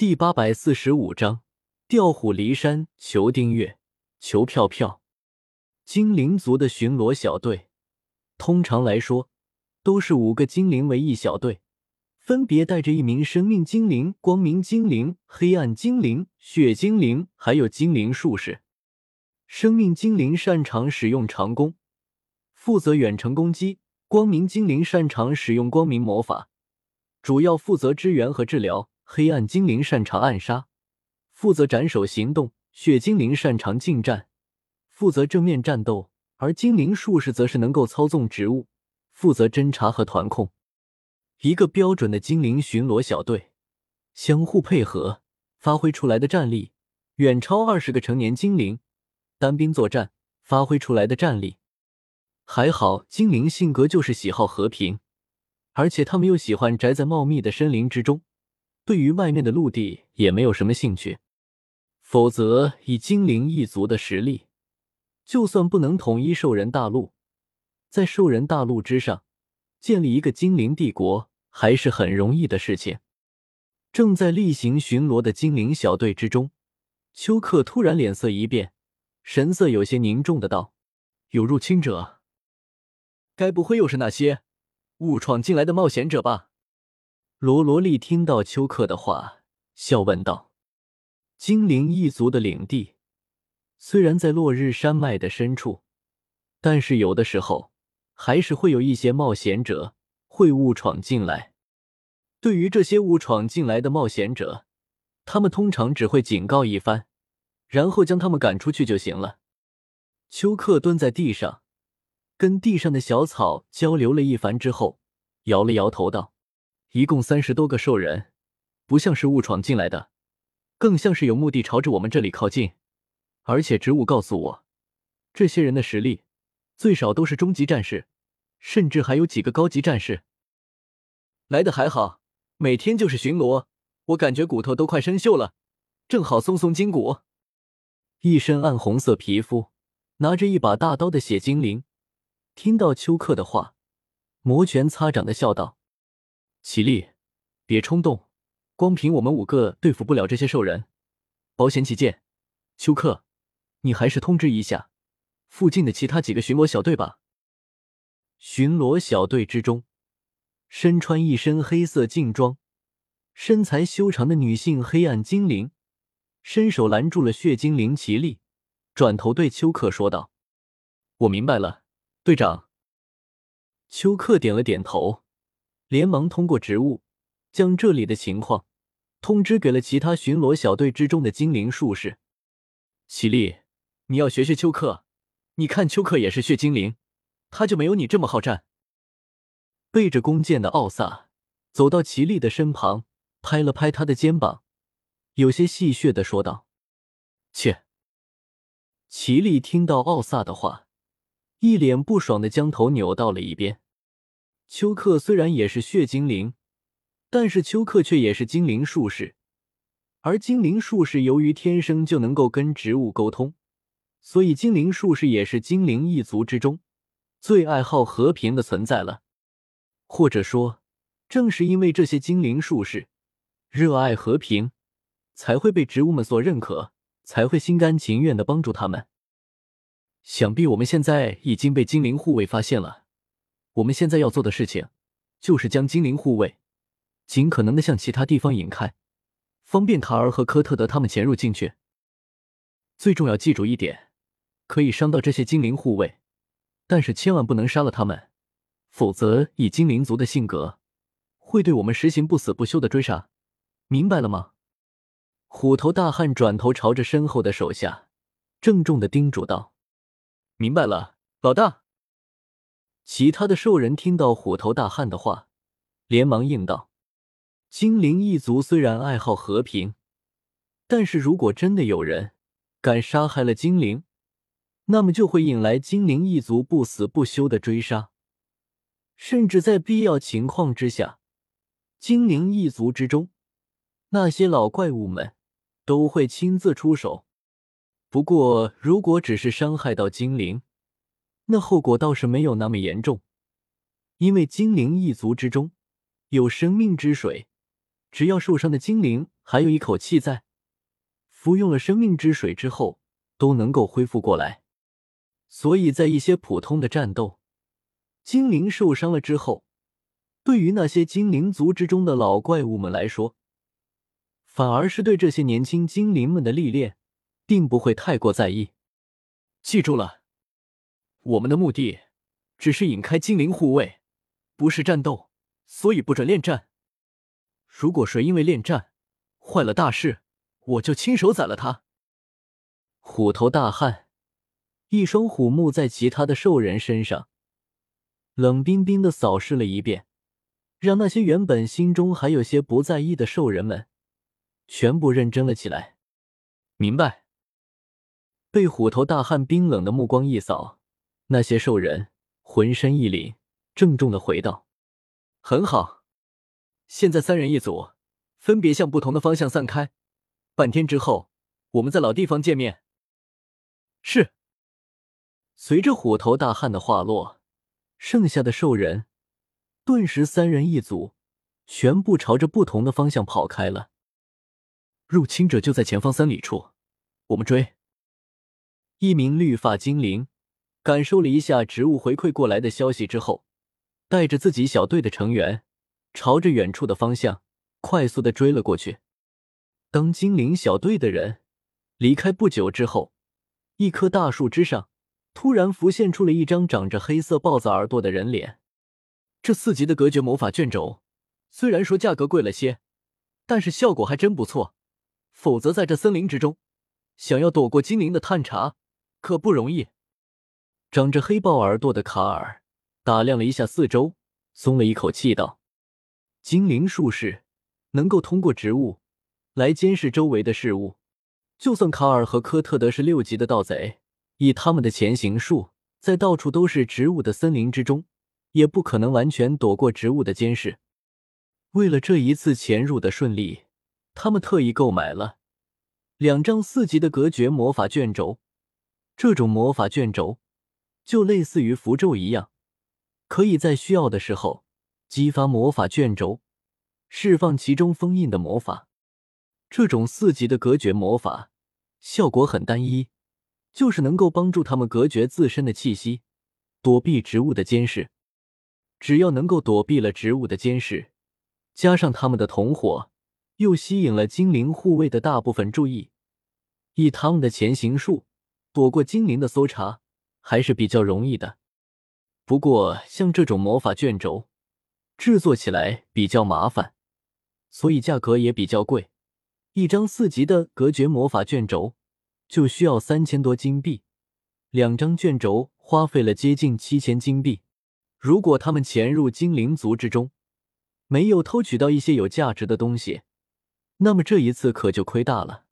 第八百四十五章，调虎离山。求订阅，求票票。精灵族的巡逻小队，通常来说都是五个精灵为一小队，分别带着一名生命精灵、光明精灵、黑暗精灵、血精灵，还有精灵术士。生命精灵擅长使用长弓，负责远程攻击；光明精灵擅长使用光明魔法，主要负责支援和治疗。黑暗精灵擅长暗杀，负责斩首行动；血精灵擅长近战，负责正面战斗；而精灵术士则是能够操纵植物，负责侦查和团控。一个标准的精灵巡逻小队，相互配合，发挥出来的战力远超二十个成年精灵单兵作战发挥出来的战力。还好，精灵性格就是喜好和平，而且他们又喜欢宅在茂密的森林之中。对于外面的陆地也没有什么兴趣，否则以精灵一族的实力，就算不能统一兽人大陆，在兽人大陆之上建立一个精灵帝国还是很容易的事情。正在例行巡逻的精灵小队之中，丘克突然脸色一变，神色有些凝重的道：“有入侵者，该不会又是那些误闯进来的冒险者吧？”罗罗莉听到丘克的话，笑问道：“精灵一族的领地虽然在落日山脉的深处，但是有的时候还是会有一些冒险者会误闯进来。对于这些误闯进来的冒险者，他们通常只会警告一番，然后将他们赶出去就行了。”丘克蹲在地上，跟地上的小草交流了一番之后，摇了摇头道。一共三十多个兽人，不像是误闯进来的，更像是有目的朝着我们这里靠近。而且植物告诉我，这些人的实力最少都是中级战士，甚至还有几个高级战士。来的还好，每天就是巡逻，我感觉骨头都快生锈了，正好松松筋骨。一身暗红色皮肤，拿着一把大刀的血精灵，听到丘克的话，摩拳擦掌的笑道。起立，别冲动。光凭我们五个对付不了这些兽人，保险起见，丘克，你还是通知一下附近的其他几个巡逻小队吧。巡逻小队之中，身穿一身黑色劲装、身材修长的女性黑暗精灵，伸手拦住了血精灵奇力，转头对丘克说道：“我明白了，队长。”丘克点了点头。连忙通过植物，将这里的情况通知给了其他巡逻小队之中的精灵术士。奇丽，你要学学丘克，你看丘克也是血精灵，他就没有你这么好战。背着弓箭的奥萨走到奇丽的身旁，拍了拍他的肩膀，有些戏谑的说道：“切。”奇丽听到奥萨的话，一脸不爽的将头扭到了一边。丘克虽然也是血精灵，但是丘克却也是精灵术士，而精灵术士由于天生就能够跟植物沟通，所以精灵术士也是精灵一族之中最爱好和平的存在了。或者说，正是因为这些精灵术士热爱和平，才会被植物们所认可，才会心甘情愿的帮助他们。想必我们现在已经被精灵护卫发现了。我们现在要做的事情，就是将精灵护卫尽可能的向其他地方引开，方便卡尔和科特德他们潜入进去。最重要，记住一点，可以伤到这些精灵护卫，但是千万不能杀了他们，否则以精灵族的性格，会对我们实行不死不休的追杀。明白了吗？虎头大汉转头朝着身后的手下，郑重的叮嘱道：“明白了，老大。”其他的兽人听到虎头大汉的话，连忙应道：“精灵一族虽然爱好和平，但是如果真的有人敢杀害了精灵，那么就会引来精灵一族不死不休的追杀，甚至在必要情况之下，精灵一族之中那些老怪物们都会亲自出手。不过，如果只是伤害到精灵，那后果倒是没有那么严重，因为精灵一族之中有生命之水，只要受伤的精灵还有一口气在。服用了生命之水之后，都能够恢复过来。所以在一些普通的战斗，精灵受伤了之后，对于那些精灵族之中的老怪物们来说，反而是对这些年轻精灵们的历练，并不会太过在意。记住了，我们的目的只是引开精灵护卫，不是战斗，所以不准恋战。如果谁因为恋战坏了大事，我就亲手宰了他。虎头大汉一双虎目在其他的兽人身上冷冰冰的扫视了一遍，让那些原本心中还有些不在意的兽人们全部认真了起来。明白。被虎头大汉冰冷的目光一扫，那些兽人浑身一凛，郑重的回道：“很好，现在三人一组，分别向不同的方向散开。”半天之后，我们在老地方见面。是。随着虎头大汉的话落，剩下的兽人顿时三人一组，全部朝着不同的方向跑开了。入侵者就在前方三里处，我们追。一名绿发精灵感受了一下植物回馈过来的消息之后，带着自己小队的成员，朝着远处的方向快速的追了过去。当精灵小队的人离开不久之后，一棵大树之上突然浮现出了一张长着黑色豹子耳朵的人脸。这四级的隔绝魔法卷轴，虽然说价格贵了些，但是效果还真不错。否则在这森林之中，想要躲过精灵的探查可不容易。长着黑豹耳朵的卡尔打量了一下四周，松了一口气道：“精灵术士能够通过植物。”来监视周围的事物，就算卡尔和科特德是六级的盗贼，以他们的潜行术，在到处都是植物的森林之中，也不可能完全躲过植物的监视。为了这一次潜入的顺利，他们特意购买了两张四级的隔绝魔法卷轴。这种魔法卷轴就类似于符咒一样，可以在需要的时候激发魔法卷轴，释放其中封印的魔法。这种四级的隔绝魔法效果很单一，就是能够帮助他们隔绝自身的气息，躲避植物的监视。只要能够躲避了植物的监视，加上他们的同伙又吸引了精灵护卫的大部分注意，以他们的潜行术躲过精灵的搜查还是比较容易的。不过，像这种魔法卷轴制作起来比较麻烦，所以价格也比较贵。一张四级的隔绝魔法卷轴就需要三千多金币，两张卷轴花费了接近七千金币。如果他们潜入精灵族之中，没有偷取到一些有价值的东西，那么这一次可就亏大了。